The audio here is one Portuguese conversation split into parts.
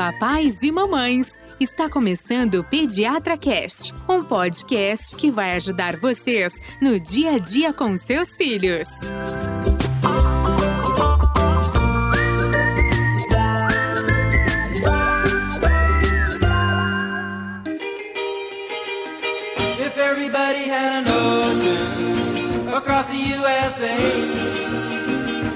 papais e mamães! Está começando o Pediatra Cast, um podcast que vai ajudar vocês no dia a dia com seus filhos. If everybody had an ocean across the USA,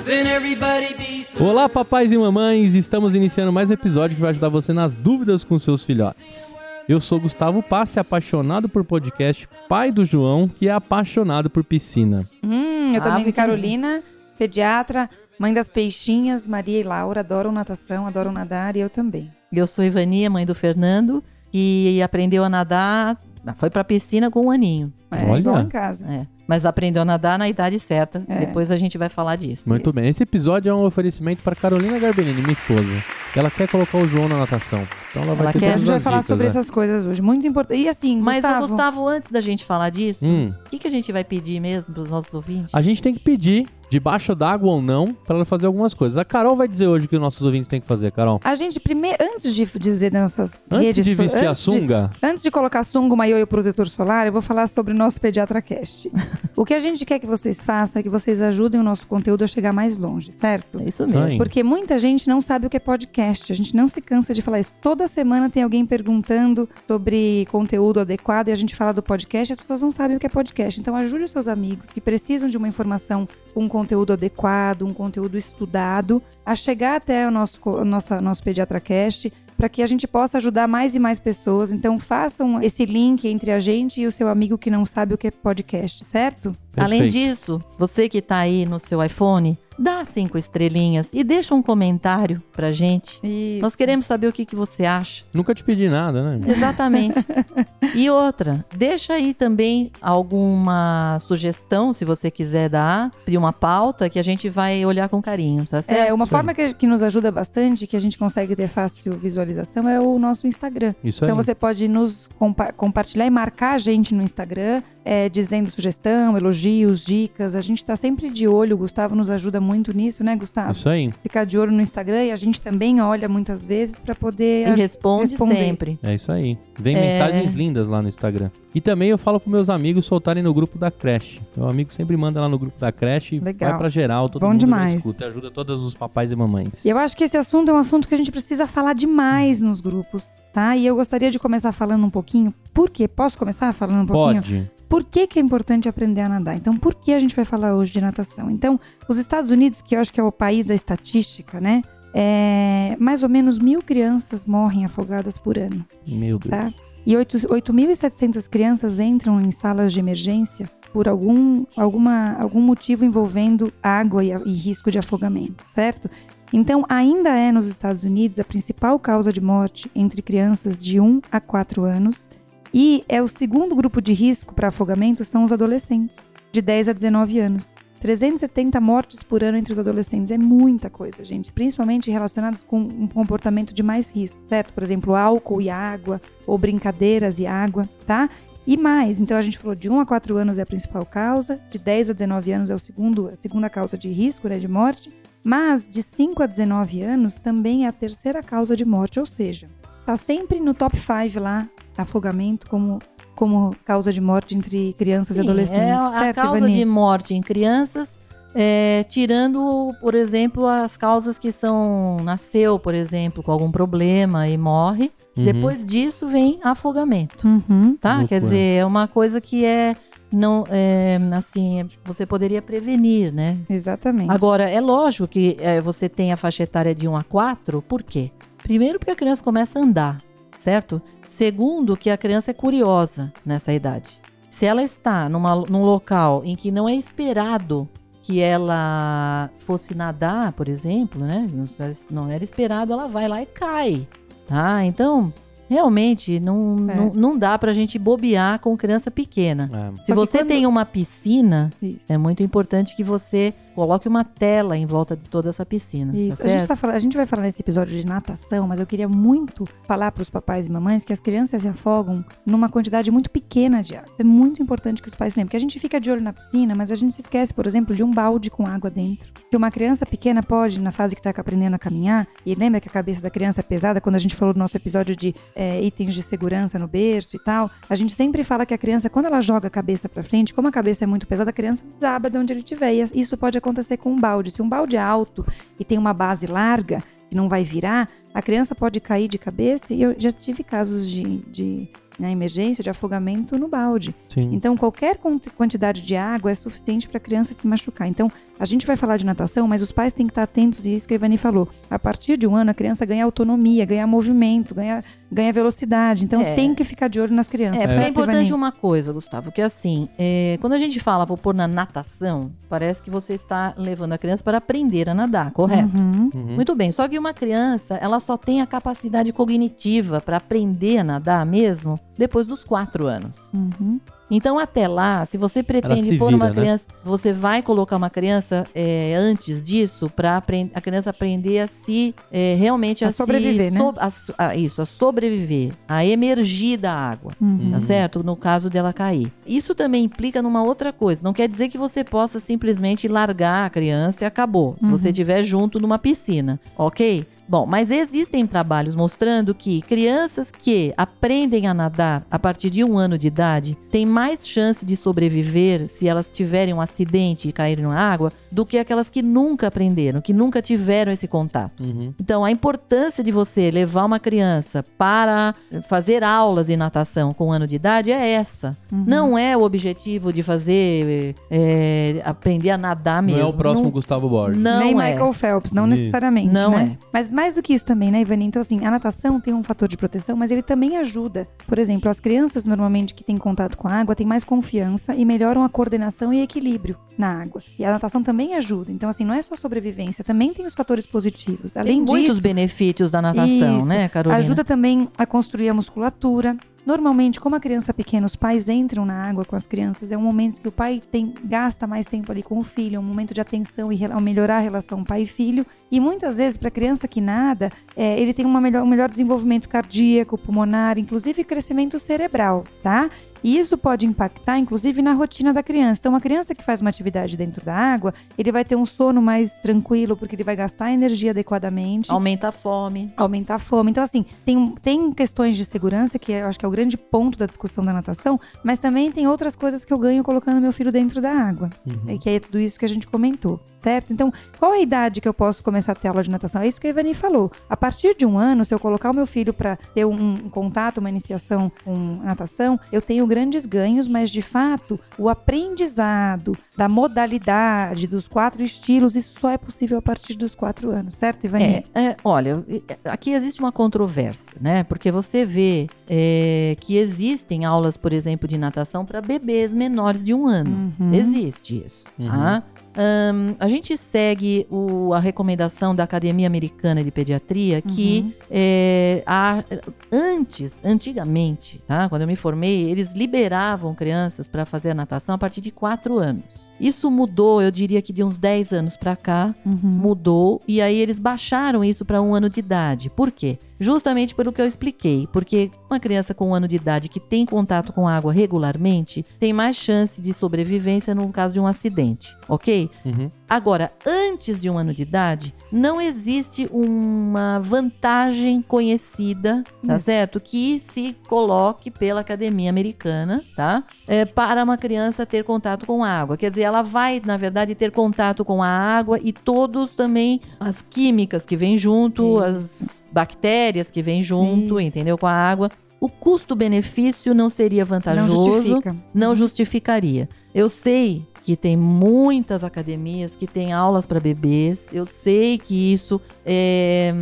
then everybody be Olá, papais e mamães! Estamos iniciando mais um episódio que vai ajudar você nas dúvidas com seus filhotes. Eu sou Gustavo Passe, apaixonado por podcast, pai do João, que é apaixonado por piscina. Hum, eu também Ave sou Carolina, pediatra, mãe das peixinhas, Maria e Laura, adoram natação, adoram nadar e eu também. Eu sou Ivania, mãe do Fernando, que aprendeu a nadar, foi pra piscina com um aninho. É Olha. igual em casa. É, mas aprendeu a nadar na idade certa. É. Depois a gente vai falar disso. Muito bem, esse episódio é um oferecimento para Carolina Garbellini, minha esposa. Ela quer colocar o João na natação. Então ela vai Ela ter quer- A gente vai falar dicas, sobre né? essas coisas hoje, muito importante. E assim, Mas, Gustavo, Gustavo, antes da gente falar disso, Hum. o que, que a gente vai pedir mesmo pros nossos ouvintes? A gente tem que pedir, debaixo d'água ou não, para ela fazer algumas coisas. A Carol vai dizer hoje o que os nossos ouvintes têm que fazer, Carol. a gente primeiro, antes de dizer das nossas Antes redes... de vestir a antes de- sunga, Antes de colocar sunga, maiô e o protetor solar, eu vou falar sobre o nosso Pediatra Cast. o que a gente quer que vocês façam é que vocês ajudem o nosso conteúdo a chegar mais longe, certo? É isso mesmo. aí. Porque muita gente não sabe o que é podcast. A gente não se cansa de falar isso. Toda semana tem alguém perguntando sobre conteúdo adequado e a gente fala do podcast e as pessoas não sabem o que é podcast. Então ajude os seus amigos que precisam de uma informação, um conteúdo adequado, um conteúdo estudado, a chegar até o nosso, nossa, nosso Pediatra Cast para que a gente possa ajudar mais e mais pessoas. Então façam esse link entre a gente e o seu amigo que não sabe o que é podcast, certo? Além disso, você que tá aí no seu iPhone, dá cinco estrelinhas e deixa um comentário pra gente. Isso. Nós queremos saber o que, que você acha. nunca te pedi nada, né? Exatamente. e outra, deixa aí também alguma sugestão, se você quiser dar, de uma pauta que a gente vai olhar com carinho, tá certo? É, uma Sim. forma que, que nos ajuda bastante, que a gente consegue ter fácil visualização, é o nosso Instagram. Isso aí. Então você pode nos compa- compartilhar e marcar a gente no Instagram, é, dizendo sugestão, elogios, dicas. A gente tá sempre de olho, o Gustavo nos ajuda muito nisso, né, Gustavo? Isso aí. Ficar de olho no Instagram e a gente também olha muitas vezes para poder E responde responder. sempre. É isso aí. Vem É. mensagens lindas lá no Instagram. E também eu falo pros meus amigos soltarem no grupo da creche. Meu amigo sempre manda lá no grupo da creche. Legal. Vai pra geral, todo Bom mundo demais. escuta. Ajuda todos os papais e mamães. E eu acho que esse assunto é um assunto que a gente precisa falar demais nos grupos, tá? E eu gostaria de começar falando um pouquinho. Por quê? Posso começar falando um pouquinho? Pode. Por que, que é importante aprender a nadar? Então, por que a gente vai falar hoje de natação? Então, os Estados Unidos, que eu acho que é o país da estatística, né? É, mais ou menos mil crianças morrem afogadas por ano, Meu Deus. tá? E oito- 8.700 crianças entram em salas de emergência por algum, alguma, algum motivo envolvendo água e, e risco de afogamento, certo? Então, ainda é nos Estados Unidos a principal causa de morte entre crianças de 1 a 4 anos e é o segundo grupo de risco para afogamento são os adolescentes, de 10 a 19 anos. 370 mortes por ano entre os adolescentes é muita coisa, gente, principalmente relacionadas com um comportamento de mais risco, certo? Por exemplo, álcool e água, ou brincadeiras e água, tá? E mais, então a gente falou de 1 a 4 anos é a principal causa, de 10 a 19 anos é o segundo, a segunda causa de risco, né, de morte, mas de 5 a 19 anos também é a terceira causa de morte, ou seja, tá sempre no top 5 lá, afogamento como, como causa de morte entre crianças e Sim, adolescentes, é a certo, causa Ivani? de morte em crianças, é, tirando, por exemplo, as causas que são nasceu, por exemplo, com algum problema e morre. Uhum. Depois disso vem afogamento, Uhum. tá? Loucura. Quer dizer, é uma coisa que é não é, assim você poderia prevenir, né? Exatamente. Agora, é lógico que é, você tem a faixa etária de 1 a 4, por quê? Primeiro, porque a criança começa a andar, certo? Segundo, que a criança é curiosa nessa idade. Se ela está numa, num local em que não é esperado que ela fosse nadar, por exemplo, né? Não, não era esperado, ela vai lá e cai, tá? Então, realmente não, É. não, não dá pra gente bobear com criança pequena. É. Se Só você quando- tem uma piscina, Isso. é muito importante que você coloque uma tela em volta de toda essa piscina. Isso. Tá a, gente tá a gente vai falar nesse episódio de natação, mas eu queria muito falar para os papais e mamães que as crianças se afogam numa quantidade muito pequena de água. É muito importante que os pais lembrem, porque a gente fica de olho na piscina, mas a gente se esquece, por exemplo, de um balde com água dentro. Que uma criança pequena pode, na fase que está aprendendo a caminhar, e lembra que a cabeça da criança é pesada, quando a gente falou no nosso episódio de é, itens de segurança no berço e tal, a gente sempre fala que a criança, quando ela joga a cabeça para frente, como a cabeça é muito pesada, a criança desaba de onde ele estiver. E isso pode acontecer com um balde. Se um balde é alto e tem uma base larga, que não vai virar, a criança pode cair de cabeça. E eu já tive casos de, de na emergência de afogamento no balde. Sim. Então, qualquer quan- quantidade de água é suficiente para a criança se machucar. Então, a gente vai falar de natação, mas os pais têm que estar atentos, e é isso que a Ivani falou. A partir de um ano, a criança ganha autonomia, ganha movimento, ganha, ganha velocidade. Então, É. tem que ficar de olho nas crianças. É, certo, é importante Ivani? uma coisa, Gustavo, que assim, é, quando a gente fala vou pôr na natação, parece que você está levando a criança para aprender a nadar, correto? Uhum. Uhum. Muito bem, só que uma criança, ela só tem a capacidade cognitiva para aprender a nadar mesmo depois dos quatro anos. Uhum. Então, até lá, se você pretende se pôr vira, uma né? criança, você vai colocar uma criança é, antes disso para a criança aprender a se é, realmente a, A sobreviver, se, né? so- a a- isso, a sobreviver, a emergir da água Uhum. tá certo? No caso dela cair. Isso também implica numa outra coisa. Não quer dizer que você possa simplesmente largar a criança e acabou. Se você estiver junto numa piscina, ok? Bom, mas existem trabalhos mostrando que crianças que aprendem a nadar a partir de um ano de idade têm mais chance de sobreviver se elas tiverem um acidente e caírem na água do que aquelas que nunca aprenderam, que nunca tiveram esse contato. Uhum. Então, a importância de você levar uma criança para fazer aulas de natação com um ano de idade é essa. Uhum. Não é o objetivo de fazer é, aprender a nadar Não mesmo. é o próximo Não, Gustavo Borges. não Nem é. Michael Phelps, não Isso. necessariamente, Não né? é. Mas mais do que isso também, né, Ivani? Então, assim, a natação tem um fator de proteção, mas ele também ajuda. Por exemplo, as crianças, normalmente, que têm contato com a água, têm mais confiança e melhoram a coordenação e equilíbrio na água. E a natação também ajuda. Então, assim, não é só sobrevivência, também tem os fatores positivos. Tem Além muitos disso, benefícios da natação, Isso. né, Carolina? Ajuda também a construir a musculatura. Normalmente, como a criança é pequena, os pais entram na água com as crianças, é um momento que o pai tem, gasta mais tempo ali com o filho, é um momento de atenção e melhorar a relação pai e filho. E muitas vezes, para a criança que nada, é, ele tem melhor, um melhor desenvolvimento cardíaco, pulmonar, inclusive crescimento cerebral, tá? E isso pode impactar, inclusive, na rotina da criança. Então, uma criança que faz uma atividade dentro da água, ele vai ter um sono mais tranquilo, porque ele vai gastar energia adequadamente Aumenta a fome. aumentar a fome. Então, assim, tem, tem questões de segurança, que eu acho que é o grande ponto da discussão da natação, mas também tem outras coisas que eu ganho colocando meu filho dentro da água. É que é tudo isso que a gente comentou, certo? Então, qual é a idade que eu posso começar a ter aula de natação? É isso que a Ivani falou. A partir de um ano, se eu colocar o meu filho para ter um, um contato, uma iniciação com natação, eu tenho grandes ganhos, mas de fato, o aprendizado da modalidade, dos quatro estilos, isso só é possível a partir dos quatro anos, certo, Ivani? É, é, olha, aqui existe uma controvérsia, né? Porque você vê é, que existem aulas, por exemplo, de natação para bebês menores de um ano. Uhum. Existe isso, tá? Ahn, a gente segue o- a recomendação da Academia Americana de Pediatria que é, a- antes, antigamente, tá? Quando eu me formei, eles liberavam crianças para fazer a natação a partir de 4 anos. Isso mudou, eu diria que de uns 10 anos para cá, Uhum. mudou e aí eles baixaram isso para um ano de idade. Por quê? Justamente pelo que eu expliquei. Porque uma criança com um ano de idade que tem contato com água regularmente tem mais chance de sobrevivência no caso de um acidente, ok? Uhum. Agora, antes de um ano de idade, não existe uma vantagem conhecida, tá Hum. certo? Que se coloque pela academia americana, tá? É, para uma criança ter contato com a água. Quer dizer, ela vai, na verdade, ter contato com a água e todos também as químicas que vêm junto, as bactérias que vêm junto, Isso. entendeu? Com a água. O custo-benefício não seria Não vantajoso justifica. não justificaria. Eu sei que tem muitas academias que têm aulas para bebês. Eu sei que isso é,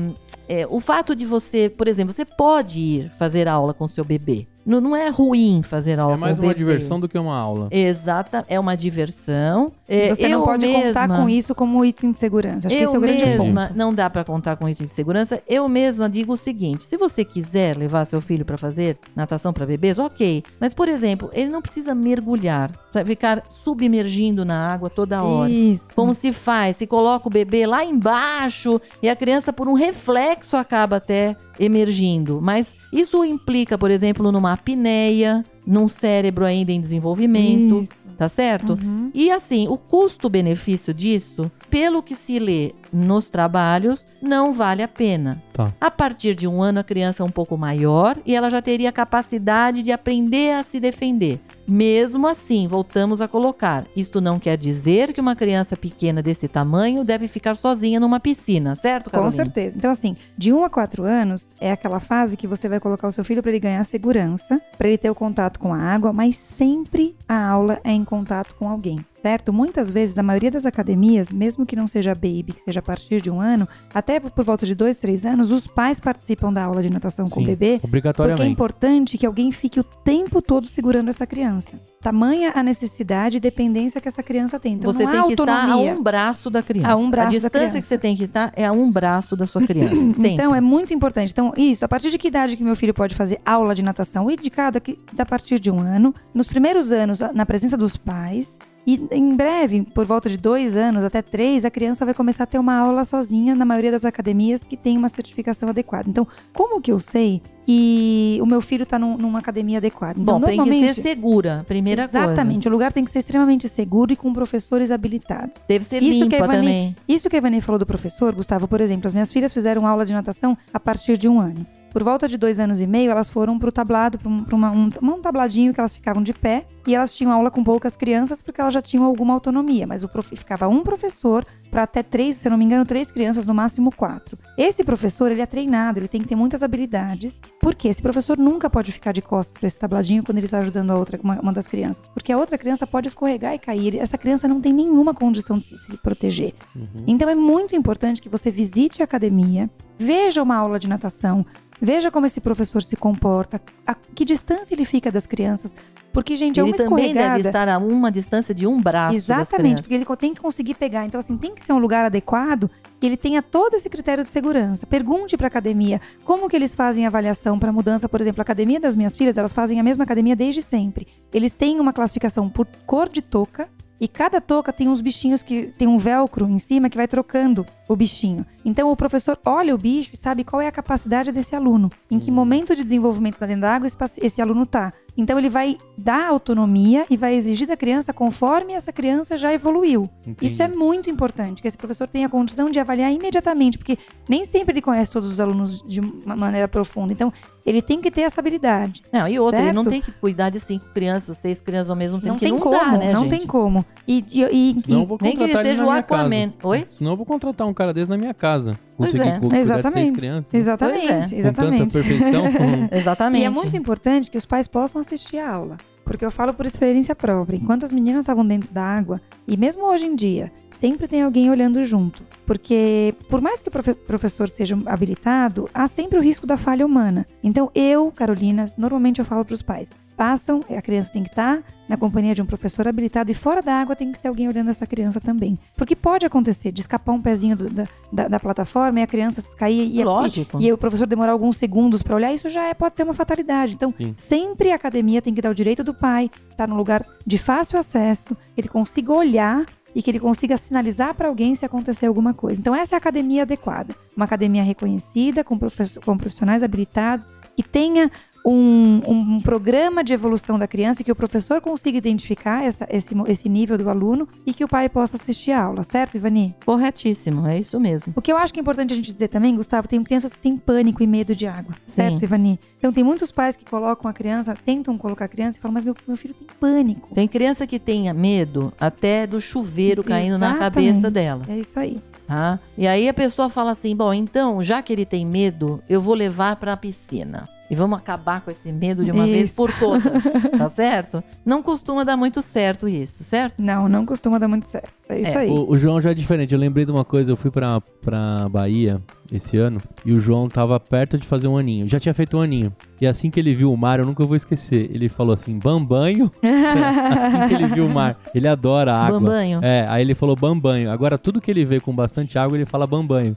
é, o fato de você, por exemplo, você pode ir fazer aula com seu bebê. Não, não é ruim fazer aula É mais com o uma bebê. diversão do que uma aula. Exata, é uma diversão. É, Você não eu pode contar mesma- com isso como item de segurança. Acho que eu esse é o grande mesma, ponto. não dá pra contar com item de segurança. Eu mesma digo o seguinte: se você quiser levar seu filho pra fazer natação pra bebês, ok. Mas, por exemplo, ele não precisa mergulhar, ficar submergindo na água toda hora. Isso. Como se faz? Se coloca o bebê lá embaixo e a criança, por um reflexo, acaba até emergindo. Mas isso implica, por exemplo, numa apneia, num cérebro ainda em desenvolvimento, Isso. tá certo? Uhum. E assim, o custo-benefício disso, pelo que se lê nos trabalhos, não vale a pena. Tá. A partir de um ano, a criança é um pouco maior e ela já teria a capacidade de aprender a se defender. Mesmo assim, voltamos a colocar: isto não quer dizer que uma criança pequena desse tamanho deve ficar sozinha numa piscina, certo, Com Carolina? certeza. Então, assim, de 1 a 4 anos é aquela fase que você vai colocar o seu filho para ele ganhar segurança, para ele ter o contato com a água, mas sempre a aula é em contato com alguém. Certo? Muitas vezes, a maioria das academias, mesmo que não seja baby, que seja a partir de um ano, até por volta de dois, três anos, os pais participam da aula de natação com o Sim, bebê, porque é Obrigatoriamente. importante que alguém fique o tempo todo segurando essa criança. Tamanha a necessidade e dependência que essa criança tem. Então, você não tem que estar a um braço da criança. A um braço a da distância criança. que você tem que estar é a um braço da sua criança. Então é muito importante. Então, isso, a partir de que idade que meu filho pode fazer aula de natação? O indicado é que a partir de um ano, nos primeiros anos, na presença dos pais. E em breve, por volta de dois anos até três, a criança vai começar a ter uma aula sozinha na maioria das academias que tem uma certificação adequada. Então, como que eu sei que o meu filho está numa academia adequada? Então, Bom, tem que ser segura, primeira coisa. Exatamente. O lugar tem que ser extremamente seguro e com professores habilitados. Deve ser Isso limpa também. Isso que a Ivani falou do professor, Gustavo, por exemplo, as minhas filhas fizeram aula de natação a partir de um ano. Por volta de dois anos e meio, elas foram para o tablado, para um, um, um tabladinho que elas ficavam de pé. E elas tinham aula com poucas crianças porque elas já tinham alguma autonomia. Mas o prof, ficava um professor para até três, se eu não me engano, três crianças, no máximo quatro. Esse professor, ele é treinado, ele tem que ter muitas habilidades. Por quê? Esse professor nunca pode ficar de costas para esse tabladinho quando ele está ajudando a outra, uma, uma das crianças. Porque a outra criança pode escorregar e cair. Essa criança não tem nenhuma condição de se- se proteger. Então é muito importante que você visite a academia, veja uma aula de natação, veja como esse professor se comporta, a que distância ele fica das crianças. Porque, gente, é Ele uma também escorregada. deve estar a uma distância de um braço Exatamente, porque ele tem que conseguir pegar. Então, assim, tem que ser um lugar adequado que ele tenha todo esse critério de segurança. Pergunte para academia como que eles fazem a avaliação para mudança. Por exemplo, a academia das minhas filhas, elas fazem a mesma academia desde sempre. Eles têm uma classificação por cor de touca. E cada touca tem uns bichinhos que tem um velcro em cima que vai trocando o bichinho. Então o professor olha o bicho e sabe qual é a capacidade desse aluno, em que momento de desenvolvimento lá dentro da água esse, aluno tá. Então ele vai dar autonomia e vai exigir da criança conforme essa criança já evoluiu. Entendi. Isso é muito importante, que esse professor tenha condição de avaliar imediatamente, porque nem sempre ele conhece todos os alunos de uma maneira profunda. Então, ele tem que ter essa habilidade. Não, e outra, ele não Certo? tem que cuidar de cinco crianças, seis crianças ao mesmo tempo. não que tem não como, dá, né, não gente? tem como. E, e, e- e- vou Nem que ele seja o Aquaman. casa. Oi? Senão eu vou contratar um cara desse na minha casa. Pois Conseguir é. de seis exatamente. crianças. Exatamente, Pois é. Com tanta exatamente. perfeição. Exatamente. E é muito importante que os pais possam assistir a aula. Porque eu falo por experiência própria. Enquanto as meninas estavam dentro da água, e mesmo hoje em dia, sempre tem alguém olhando junto. Porque, por mais que o profe- professor seja habilitado, há sempre o risco da falha humana. Então, eu, Carolina, normalmente eu falo para os pais: passam, a criança tem que estar na companhia de um professor habilitado, e fora da água tem que ter alguém olhando essa criança também. Porque pode acontecer de escapar um pezinho do- da, da, da plataforma e a criança cair e, Lógico. e, e o professor demorar alguns segundos para olhar, isso já é, pode ser uma fatalidade. Então, Sim. sempre a academia tem que dar o direito do pai, estar num lugar de fácil acesso, ele consiga olhar e que ele consiga sinalizar para alguém se acontecer alguma coisa. Então, essa é a academia adequada. Uma academia reconhecida, com, com profissionais habilitados, que tenha um, um programa de evolução da criança, que o professor consiga identificar essa- esse, esse nível do aluno e que o pai possa assistir a aula, certo, Ivani? Corretíssimo, é isso mesmo. O que eu acho que é importante a gente dizer também, Gustavo, tem crianças que têm pânico e medo de água, certo, Sim. Ivani? Então tem muitos pais que colocam a criança, tentam colocar a criança e falam, mas meu, meu filho tem pânico. Tem criança que tenha medo até do chuveiro caindo na Exatamente. cabeça dela, É isso aí. tá? E aí a pessoa fala assim: bom, então, já que ele tem medo, eu vou levar pra piscina. E vamos acabar com esse medo de uma vez Isso. por todas, tá certo? Não costuma dar muito certo isso, certo? Não, não costuma dar muito certo. É isso É, aí. O, o João já é diferente. Eu lembrei de uma coisa. Eu fui pra, pra Bahia esse ano e o João tava perto de fazer um aninho. Já tinha feito um aninho. E assim que ele viu o mar, eu nunca vou esquecer. Ele falou assim: bambanho. assim que ele viu o mar. Ele adora água. Bambanho. É, aí ele falou bambanho. Agora, tudo que ele vê com bastante água, ele fala bambanho.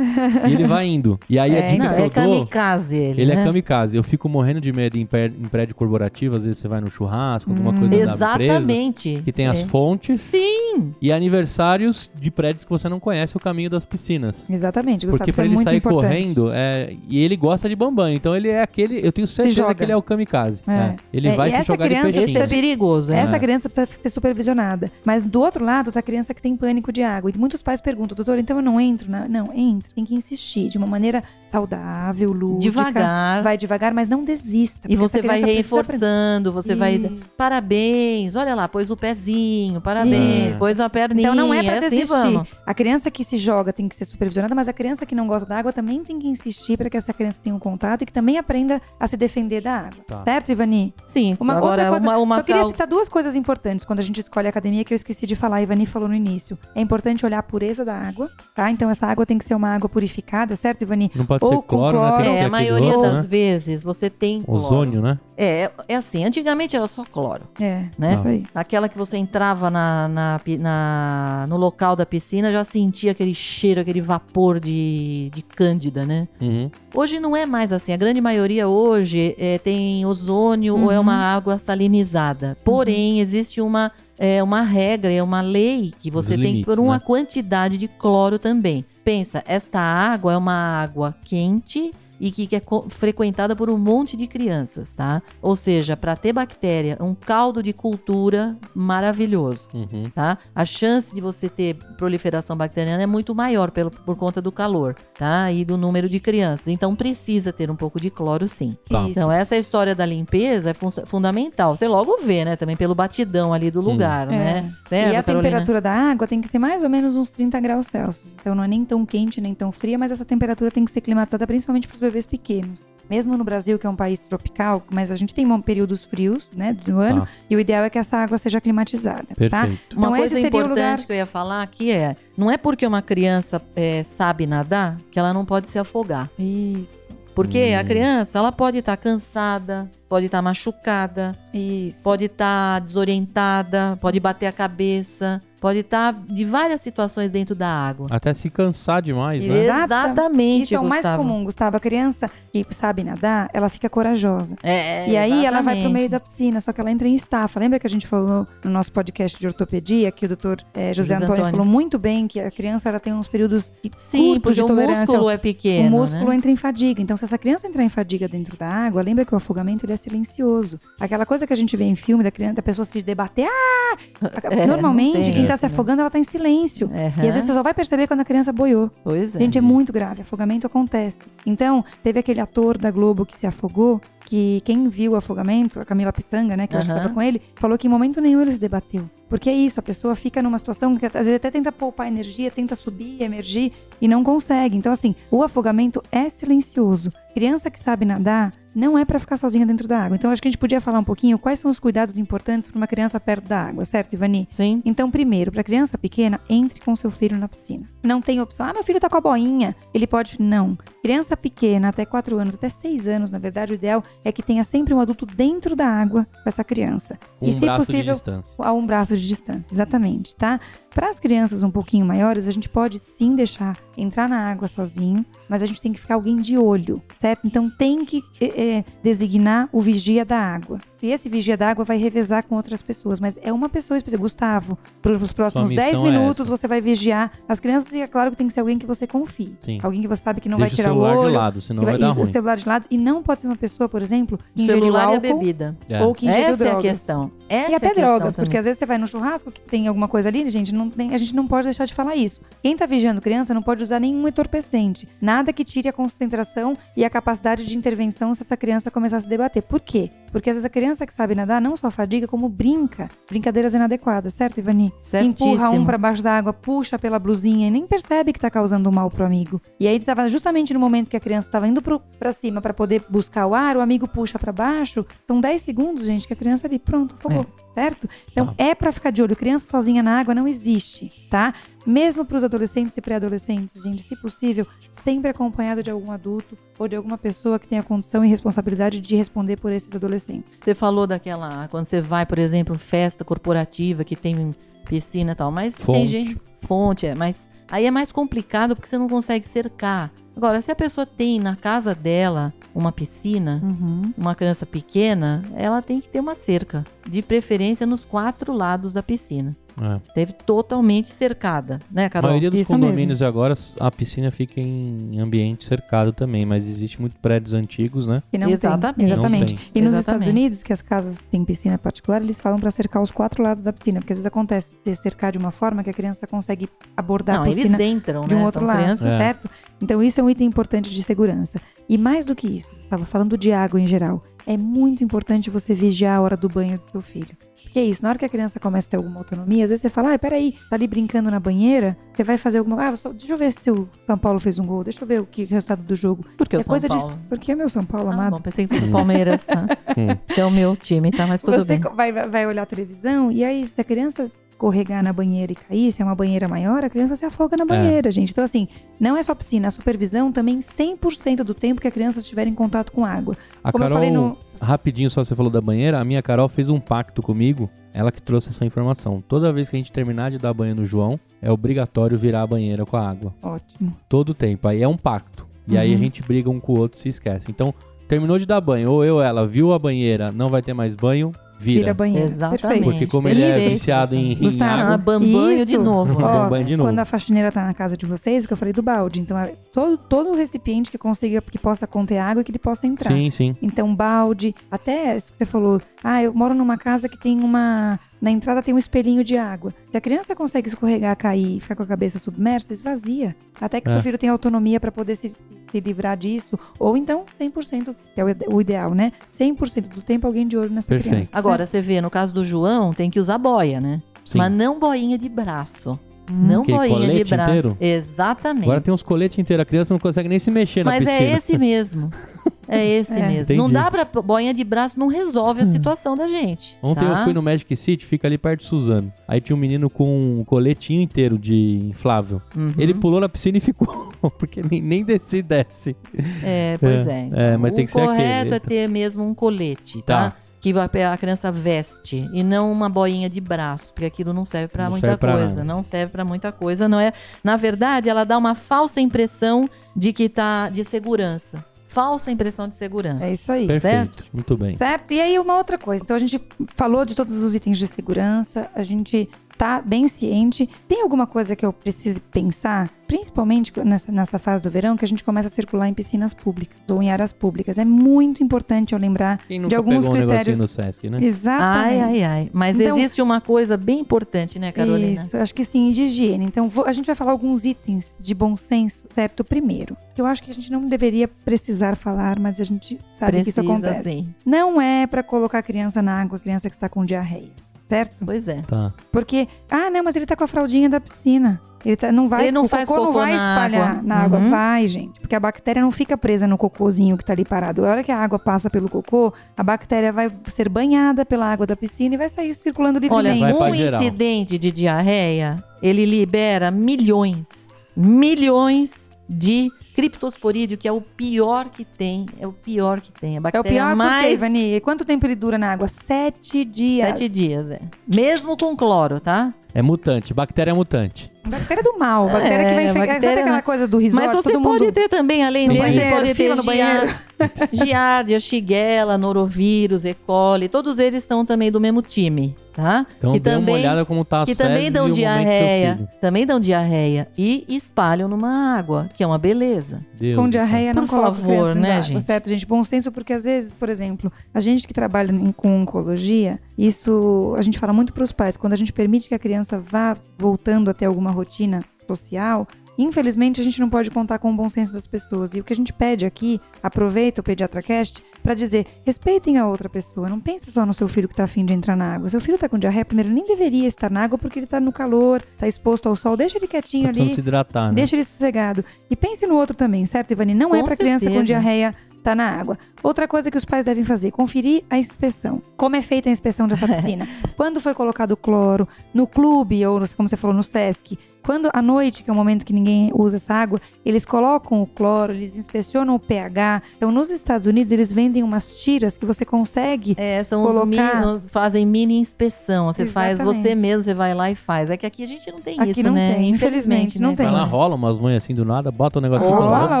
e ele vai indo. E aí a É, dica Não, que é eu dou. kamikaze ele, Ele né? é kamikaze. Eu fico morrendo de medo em, em prédio corporativo. Às vezes você vai no churrasco, alguma coisa da empresa. Exatamente. Que tem as É. fontes. Sim. E aniversários de prédios que você não conhece o caminho das piscinas. Exatamente, Gustavo, Porque pra é ele muito sair importante. correndo, é, e ele gosta de bambanho. Então ele é aquele. Eu tenho certeza que ele é o kamikaze. É. né? Ele É, vai e se jogar de criança peixinho. Esse é perigoso? Essa É. criança precisa ser supervisionada. Mas do outro lado tá a criança que tem pânico de água. E muitos pais perguntam, doutor, então eu não entro? na-" Não, entra. Tem que insistir de uma maneira saudável, lúdica. Devagar. Vai devagar, mas não desista. E você vai reforçando, você vai. Isso. Parabéns, olha lá, pôs o pezinho, parabéns, Isso. pôs a perninha. Então não é pra assim desistir. vamos. A criança que se joga tem que ser supervisionada, mas a criança que não gosta da água também tem que insistir para que essa criança tenha um contato e que também aprenda a se defender da água. Tá. Certo, Ivani? Sim, Uma agora outra coisa, uma, uma só queria citar duas coisas importantes quando a gente escolhe a academia que eu esqueci de falar, a Ivani falou no início. É importante olhar a pureza da água, tá? Então essa água tem que ser uma água purificada, certo, Ivani? Não pode Ou ser com cloro, né? Tem que cloro. ser É, a maioria outro, das né? vezes você tem cloro. Ozônio, né? É, é assim, antigamente era só cloro, É, né? isso aí. Aquela que você entrava na, na, na- no local da piscina já sentia aquele cheiro, aquele vapor de, de cândida, né? Uhum. Hoje não é mais assim. A grande maioria hoje é, tem ozônio ou é Uhum. uma água salinizada. Porém, existe uma, é, uma regra, é uma lei que você Os tem que limites, por uma né? quantidade de cloro também. Pensa, esta água é uma água quente e que, que é frequentada por um monte de crianças, tá? Ou seja, para ter bactéria, um caldo de cultura maravilhoso Uhum. tá? A chance de você ter proliferação bacteriana é muito maior pelo, por conta do calor, tá? E do número de crianças. Então precisa ter um pouco de cloro, sim. Tá. Então essa história da limpeza é fun- fundamental. Você logo vê, né? Também pelo batidão ali do lugar, É. né? Né, e a Carolina? temperatura da água tem que ter mais ou menos uns 30 graus Celsius. Então não é nem tão quente, nem tão fria, mas essa temperatura tem que ser climatizada principalmente para os bebês pequenos. Mesmo no Brasil, que é um país tropical, mas a gente tem um- períodos frios, né, do ano, Tá. e o ideal é que essa água seja climatizada, tá? Perfeito. Uma Então, coisa seria o importante lugar- que eu ia falar aqui é: não é porque uma criança é, sabe nadar que ela não pode se afogar. Isso, Porque a Hum. criança, ela pode estar cansada, pode estar machucada, isso. pode estar desorientada, pode bater a cabeça, pode estar de várias situações dentro da água. Até se cansar demais, né? Exatamente. Isso é o mais comum, Gustavo. A criança que sabe nadar, ela fica corajosa. É, E aí ela vai pro exatamente. meio da piscina, só que ela entra em estafa. Lembra que a gente falou no nosso podcast de ortopedia que o doutor eh, José José Antônio, Antônio. falou muito bem que a criança ela tem uns períodos Sim, curtos porque de o tolerância. músculo é pequeno. o músculo né? entra em fadiga. Então, se essa criança entrar em fadiga dentro da água, lembra que o afogamento ele é silencioso. Aquela coisa que a gente vê em filme da criança, da pessoa se debater. Ah! É, Normalmente, quem tá essa, se né? afogando, ela tá em silêncio. Aham. E às vezes você só vai perceber quando a criança boiou. Pois é. Gente, é muito grave. Afogamento acontece. Então, teve aquele ator da Globo que se afogou, que quem viu o afogamento, a Camila Pitanga, né, que eu acho que Aham. tava com ele, falou que em momento nenhum ele se debateu. Porque é isso, a pessoa fica numa situação que às vezes até tenta poupar energia, tenta subir, emergir e não consegue. Então, assim, o afogamento é silencioso. Criança que sabe nadar não é para ficar sozinha dentro da água. Então, acho que a gente podia falar um pouquinho quais são os cuidados importantes para uma criança perto da água, certo, Ivani? Sim. Então, primeiro, para criança pequena, entre com seu filho na piscina. Não tem opção. Ah, meu filho tá com a boinha. Ele pode. Não. Criança pequena, até 4 anos, até 6 anos, na verdade, o ideal é que tenha sempre um adulto dentro da água com essa criança. Um e, se braço possível, de distância. a um braço de distância, exatamente, tá? Para as crianças um pouquinho maiores, a gente pode sim deixar entrar na água sozinho, mas a gente tem que ficar alguém de olho, certo? Então tem que é, designar o vigia da água. E esse vigia da água vai revezar com outras pessoas, mas é uma pessoa específica. Gustavo, para os próximos missão 10 é minutos essa. você vai vigiar as crianças e é claro que tem que ser alguém que você confie. Sim. Alguém que você sabe que não Deixa vai tirar o celular o olho. de lado, senão que vai dar ruim. o celular de lado. E não pode ser uma pessoa, por exemplo, que O ingeriu celular e a álcool bebida. É. ou que ingeriu Essa é a drogas. questão. Essa E é até questão drogas, porque também. às vezes você vai no churrasco que tem alguma coisa ali, gente, não tem- a gente não pode deixar de falar isso. Quem tá vigiando criança não pode usar nenhum entorpecente. Nada que tire a concentração e a capacidade de intervenção se essa criança começar a se debater. Por quê? Porque às vezes a criança que sabe nadar não só fadiga, como brinca. Brincadeiras inadequadas, certo, Ivani? Certíssimo. Empurra um pra baixo da água, puxa pela blusinha e nem percebe que tá causando mal pro amigo. E aí tava justamente no momento que a criança tava indo pro, pra cima pra poder buscar o ar, o amigo puxa pra baixo. São 10 segundos, gente, que a criança ali, pronto, afogou. Certo? Então Tá. é pra ficar de olho. Criança sozinha na água não existe, tá? Mesmo para os adolescentes e pré-adolescentes, gente, se possível, sempre acompanhado de algum adulto ou de alguma pessoa que tenha condição e responsabilidade de responder por esses adolescentes. Você falou daquela. Quando você vai, por exemplo, festa corporativa que tem piscina e tal, mas tem Fonte. gente. Fonte, é. Mas aí é mais complicado porque você não consegue cercar. Agora, se a pessoa tem na casa dela uma piscina, Uhum. uma criança pequena, ela tem que ter uma cerca. De preferência nos quatro lados da piscina. É. Deve totalmente cercada, né, A Carol? maioria dos Isso condomínios agora, a piscina fica em ambiente cercado também, mas existe muito prédios antigos, né? E não Exatamente. tem. Exatamente. Não tem. E nos Exatamente. Estados Unidos, que as casas têm piscina particular, eles falam pra cercar os quatro lados da piscina, porque às vezes acontece de cercar de uma forma que a criança consegue abordar Não, a piscina eles entram, de um né? outro São lado, crianças. É. certo? Então isso é um item importante de segurança. E mais do que isso, estava falando de água em geral, é muito importante você vigiar a hora do banho do seu filho. Porque é isso, na hora que a criança começa a ter alguma autonomia, às vezes você fala, ah, peraí, tá ali brincando na banheira, você vai fazer alguma coisa, ah, só- deixa eu ver se o São Paulo fez um gol, deixa eu ver o, que, o resultado do jogo. Porque o é São coisa Paulo. de... Porque é meu São Paulo, Ah, amado. bom, pensei que fosse o Palmeiras. que é o meu time, tá? Mas tudo você bem. co- vai, vai- olhar a televisão e aí, se a criança escorregar na banheira e cair, se é uma banheira maior, a criança se afoga na banheira, gente. Então, assim, não é só piscina, a supervisão também 100% do tempo que a criança estiver em contato com água. A Como eu Carol, falei no. Rapidinho, só você falou da banheira, a minha Carol fez um pacto comigo, ela que trouxe essa informação. Toda vez que a gente terminar de dar banho no João, é obrigatório virar a banheira com a água. Ótimo. Todo tempo. Aí é um pacto. E aí a Uhum. gente briga um com o outro e se esquece. Então, terminou de dar banho, ou eu ela viu a banheira, não vai ter mais banho, vira. Vira a banheira. Exatamente. Perfeito. Porque como ele é Perfeito. viciado em, em Gustavo, água, bambanho de Isso. novo. Ó, Ó, banho de novo. quando a faxineira tá na casa de vocês, o que eu falei do balde. Então, é todo, todo recipiente que consiga, que possa conter água, que ele possa entrar. Sim, sim. Então, balde, até isso que você falou, ah, eu moro numa casa que tem uma. Na entrada tem um espelhinho de água. Se a criança consegue escorregar, cair e ficar com a cabeça submersa, esvazia. Até que É. seu filho tenha autonomia para poder se, se- livrar disso. Ou então, 100%, que é o, ide- o ideal, né? 100% do tempo alguém de olho nessa Perfeito. criança. Agora, você vê, no caso do João, tem que usar boia, né? sim. Mas não boinha de braço. Não Que, boinha de colete braço. inteiro? Exatamente. Agora tem uns coletes inteiros, a criança não consegue nem se mexer na Mas piscina. é esse mesmo. É esse É. mesmo. Não Entendi. dá pra. Boinha de braço não resolve a situação da gente. Ontem tá? eu fui no Magic City, fica ali perto de Suzano. Aí tinha um menino com um coletinho inteiro de inflável. Uhum. Ele pulou na piscina e ficou, porque nem, nem desce e desce. É, pois é. É, mas o tem que ser correto aquele. é ter mesmo um colete, tá? Tá. Que vai- a criança veste e não uma boinha de braço, porque aquilo não serve pra Não muita serve pra coisa. nada. Não serve pra muita coisa, não é? Na verdade, ela dá uma falsa impressão de que tá de segurança. Falsa impressão de segurança. É isso aí. Perfeito. Muito bem. Certo? E aí, uma outra coisa. Então, a gente falou de todos os itens de segurança, a gente tá bem ciente. Tem alguma coisa que eu precise pensar? Principalmente nessa, nessa fase do verão, que a gente começa a circular em piscinas públicas ou em áreas públicas. É muito importante eu lembrar Quem de alguns pegou um critérios. negocinho no Sesc, né? Exatamente. Ai, ai, ai. Mas Então- existe uma coisa bem importante, né, Carolina? Isso, acho que sim, de higiene. Então, vou- a gente vai falar alguns itens de bom senso, certo? Primeiro, que eu acho que a gente não deveria precisar falar, mas a gente sabe que isso acontece. sim. Não é pra colocar a criança na água, a criança que está com diarreia, certo? Pois é. Tá. Porque, ah, não, mas ele tá com a fraldinha da piscina. Ele tá, não vai, Ele não o faz cocô não cocô vai na espalhar água. na água. Uhum. Vai, gente. Porque a bactéria não fica presa no cocôzinho que tá ali parado. A hora que a água passa pelo cocô, a bactéria vai ser banhada pela água da piscina e vai sair circulando Olha, livremente. Pra um geral. incidente de diarreia, ele libera milhões, milhões de criptosporídeo, que é o pior que tem. É o pior que tem. A É o pior porque, mais Ivani, quanto tempo ele dura na água? Sete dias. sete dias, é. Mesmo com cloro, tá? É mutante, bactéria mutante. Bactéria do mal. Bactéria É, que vai infectar. bactéria, Sabe aquela né? coisa do risório? Mas você todo pode mundo... ter também, além No dele, você banheiro, pode ter no banheiro. gia- giardia, shigella, norovirus, E. coli, todos eles são também do mesmo time, tá? Então que dê também, uma olhada como tá as que também dão e diarreia, também dão diarreia e espalham numa água, que é uma beleza. Deus Com diarreia não Por coloca favor, né, água, gente? Certo, gente? Bom senso, porque às vezes, por exemplo, a gente que trabalha em- com oncologia, isso a gente fala muito para os pais. Quando a gente permite que a criança vá voltando a ter alguma rotina social, infelizmente a gente não pode contar com o bom senso das pessoas. E o que a gente pede aqui, aproveita o PediatraCast para dizer, respeitem a outra pessoa. Não pense só no seu filho que tá afim de entrar na água. Seu filho tá com diarreia, primeiro, nem deveria estar na água porque ele tá no calor, tá exposto ao sol. Deixa ele quietinho Tá ali. se hidratar, né? Deixa ele sossegado. E pense no outro também, certo, Ivani? Não é Com pra criança com diarreia tá na água. Outra coisa que os pais devem fazer, conferir a inspeção. Como é feita a inspeção dessa piscina? Quando foi colocado cloro no clube ou como você falou no SESC, quando à noite, que é o momento que ninguém usa essa água, eles colocam o cloro, eles inspecionam o pH. Então, nos Estados Unidos, eles vendem umas tiras que você consegue É, são os Colocar- mini, fazem mini inspeção. Você faz você Exatamente. mesmo, você vai lá e faz. É que aqui a gente não tem Aqui isso, não né? tem, infelizmente, não né? tem. Vai lá, rola umas manhas assim do nada, bota o negócio Opa, e fala,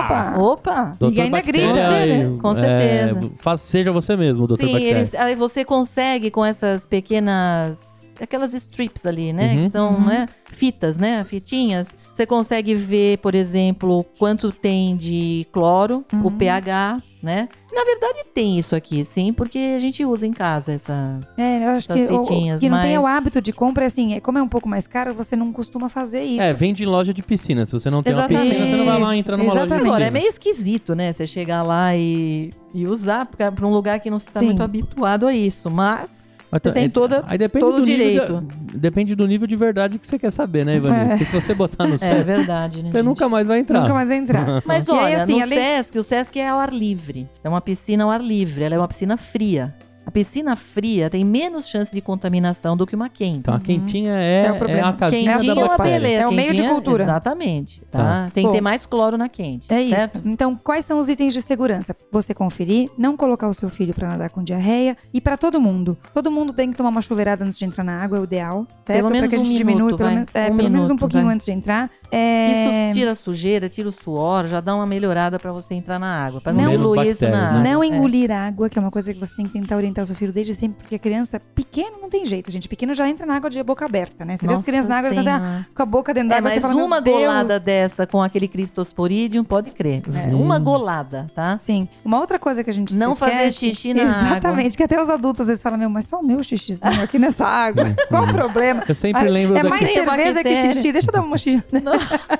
opa. Opa! Doutor E ainda Bactéria, grita, né? Com é, certeza. faz- seja você mesmo, doutor Sim, Bactéria. eles, aí você consegue com essas pequenas. Aquelas strips ali, né? Uhum. Que são Uhum. né, fitas, né? Fitinhas. Você consegue ver, por exemplo, quanto tem de cloro, o Uhum. pH, né? Na verdade, tem isso aqui, sim, porque a gente usa em casa essas. É, eu acho Essas que o- o fitinhas, que não tem mas- o hábito de compra, é assim, é, como é um pouco mais caro, você não costuma fazer isso. É, vende em loja de piscina. Se você não tem Exatamente. uma piscina, você não vai lá entrar numa loja de Exatamente. piscina. Agora, é meio esquisito, né? Você chegar lá e, e usar pra, pra um lugar que não está muito habituado a isso, mas. Mas Você tem é- toda- aí depende todo do nível direito. de- depende do nível de verdade que você quer saber, né, Ivani? É. Porque se você botar no É Sesc, verdade, né? você gente? nunca mais vai entrar. Nunca mais vai entrar. Mas E aí, olha, assim, no além- Sesc, o Sesc é ao ar livre. É uma piscina ao ar livre. Ela é uma piscina fria. A piscina fria tem menos chance de contaminação do que uma quente. Então a quentinha é, É o problema. é a casinha Quentinha da é uma beleza. É o meio de cultura. Exatamente. Tá? Tá. Tem que ter Bom. mais cloro na quente. É certo? isso. Então, quais são os itens de segurança? Você conferir, não colocar o seu filho pra nadar com diarreia e pra todo mundo. Todo mundo tem que tomar uma chuveirada antes de entrar na água, é o ideal. Certo? Pelo menos pra que a um gente minuto, diminui, pelo vai. menos, é, Um pelo menos um minuto, pouquinho vai. antes de entrar. É, Isso tira a sujeira, tira o suor, já dá uma melhorada pra você entrar na água. Pra não, Não- isso na bactérias, água. né? Não É. engolir água, que é uma coisa que você tem que tentar orientar o seu filho desde sempre, porque a criança pequena não tem jeito, gente. Pequeno já entra na água de boca aberta, né? Você vê as Nossa crianças na água, já tá com a boca dentro É, d'água, mas você fala, uma golada dessa com aquele criptosporidium, pode crer. É. Uma golada, tá? Sim. Uma outra coisa que a gente Não se fazer esquece- xixi na Exatamente, que até os adultos às vezes falam, meu, mas só o meu xixizinho aqui nessa água. Qual o problema? Eu sempre Ah, lembro É da- mais Tem cerveja que bactéria. xixi. Deixa eu dar uma xixi.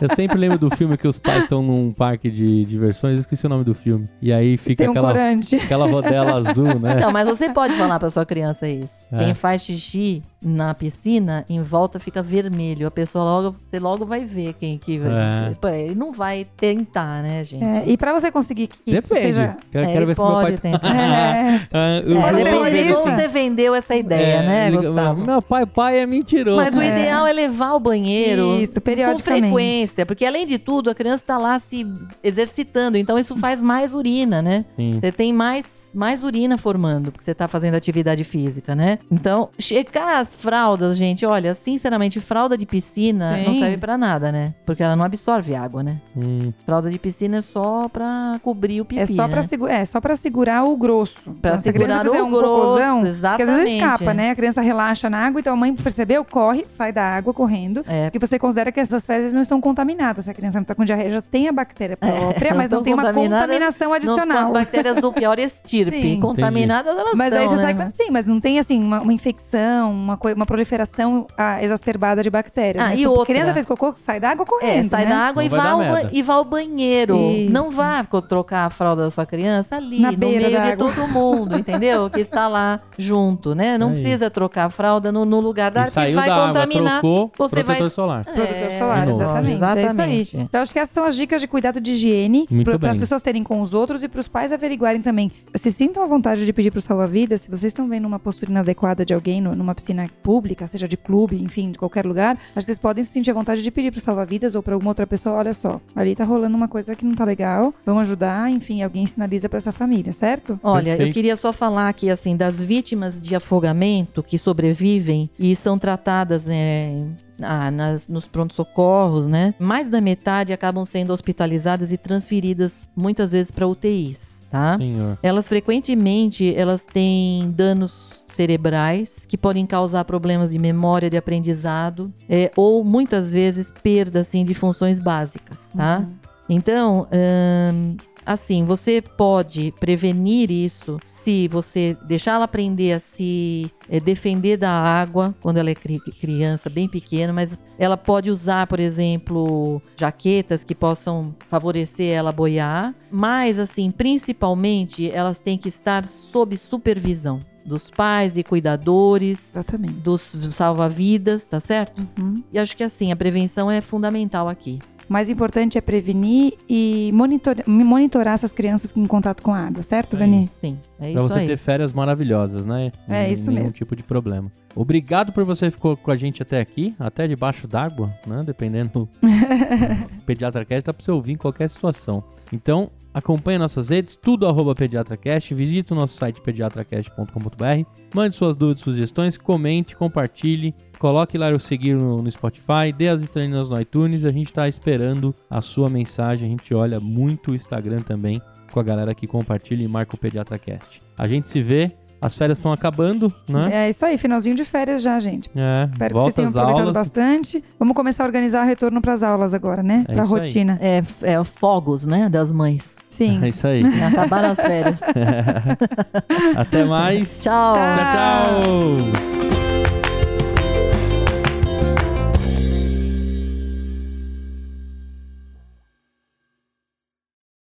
Eu sempre lembro do filme que os pais estão num parque de diversões, eu esqueci o nome do filme. E aí fica um aquela, corante. aquela rodela azul, né? Então, mas você pode falar pra sua criança isso. É. Quem faz xixi na piscina, em volta fica vermelho. A pessoa logo, você logo vai ver quem que vai. É. Pô, Ele não vai tentar, né, gente? É, e pra você conseguir que isso Depende. seja... Quero, É, quero ver se meu pai. pode tentar. É, Ah, o É, depende como você vendeu essa ideia, é, né, liga- Gustavo? Meu pai, pai é mentiroso. Mas o É. ideal é levar ao banheiro Isso, com periodicamente. frequência, porque além de tudo, a criança está lá se exercitando, então isso faz mais urina, né? Sim. Você tem mais, mais urina formando, porque você tá fazendo atividade física, né? Então, checar as fraldas, gente, olha, sinceramente, fralda de piscina não Tem. serve pra nada, né? Porque ela não absorve água, né? Hum, Fralda de piscina é só pra cobrir o pipi, É só, né? pra segu- é só pra segurar o grosso. Pra Então, se a criança segurar fizer o um grosso, cocôzão, porque às vezes exatamente. escapa, né? A criança relaxa na água, então a mãe percebeu, corre, sai da água correndo. É, Porque você considera que essas fezes não estão contaminadas. Se a criança não tá com diarreia, já tem a bactéria própria, não mas não tem uma contaminação não com as adicional. bactérias do pior estirpe. Sim. Contaminadas elas Mas aí estão, você né? sai com sim, mas não tem assim uma, uma infecção, uma, uma proliferação ah, exacerbada de bactérias. Ah, né? e Se a outra? criança fez cocô, sai da água É, correndo. sai né? da água Não e vai vá, ao e vá ao banheiro. Isso. Não vá trocar a fralda da sua criança ali, Na no beira meio de água. todo mundo, entendeu? Que está lá junto, né? Não Aí. precisa trocar a fralda no, no lugar da e que saiu vai da água, contaminar. trocou, você protetor vai- solar. Protetor É, solar, novo. exatamente. É isso aí. Exatamente. Então, acho que essas são as dicas de cuidado de higiene para as pessoas terem com os outros e para os pais averiguarem também. Se sintam à vontade de pedir para o salva-vidas, se vocês estão vendo uma postura inadequada de alguém no- numa piscina pública, seja de clube, enfim, de qualquer lugar, acho que vocês podem se sentir à vontade de pedir para o salva-vidas ou para alguma outra pessoa: olha só, ali tá rolando uma coisa que não tá legal, vamos ajudar, enfim, alguém sinaliza para essa família, certo? Olha, eu Perfeito. queria só falar aqui, assim, das vítimas de afogamento que sobrevivem e são tratadas é, ah, nas, nos prontos-socorros, né? Mais da metade acabam sendo hospitalizadas e transferidas muitas vezes para UTIs, tá? Senhor. Elas frequentemente elas têm danos cerebrais que podem causar problemas de memória, de aprendizado, é, ou muitas vezes perda assim, de funções básicas, tá? Então, ahn, assim, você pode prevenir isso se você deixar ela aprender a se eh, defender da água quando ela é cri- criança, bem pequena, mas ela pode usar, por exemplo, jaquetas que possam favorecer ela a boiar, mas assim, principalmente, elas têm que estar sob supervisão dos pais e cuidadores, Exatamente. dos salva-vidas, tá certo? Uhum. E acho que assim, a prevenção é fundamental aqui. O mais importante é prevenir e monitor- monitorar essas crianças em contato com a água, certo, Aí. Vani? Sim, é Pra isso você aí. ter férias maravilhosas, né? É, Sem isso nenhum mesmo. tipo de problema. Obrigado por você ficou com a gente até aqui, até debaixo d'água, né? Dependendo. o Pediatra Cast dá pra você ouvir em qualquer situação. Então, acompanhe nossas redes, tudo arroba PediatraCast, visite o nosso site pediatracast.com.br, mande suas dúvidas, sugestões, comente, compartilhe, coloque lá o seguir no, no Spotify, dê as estrelinhas no iTunes, a gente tá esperando a sua mensagem, a gente olha muito o Instagram também com a galera que compartilha e marca o PediatraCast. A gente se vê, as férias estão acabando, né? É isso aí, finalzinho de férias já, gente. É, Espero que vocês tenham aproveitado aulas. bastante. Vamos começar a organizar o retorno para as aulas agora, né? É Pra isso aí. rotina. É, é fogos, né, das mães. Sim. É isso aí. Acabaram as férias. Até mais. Tchau. Tchau, tchau.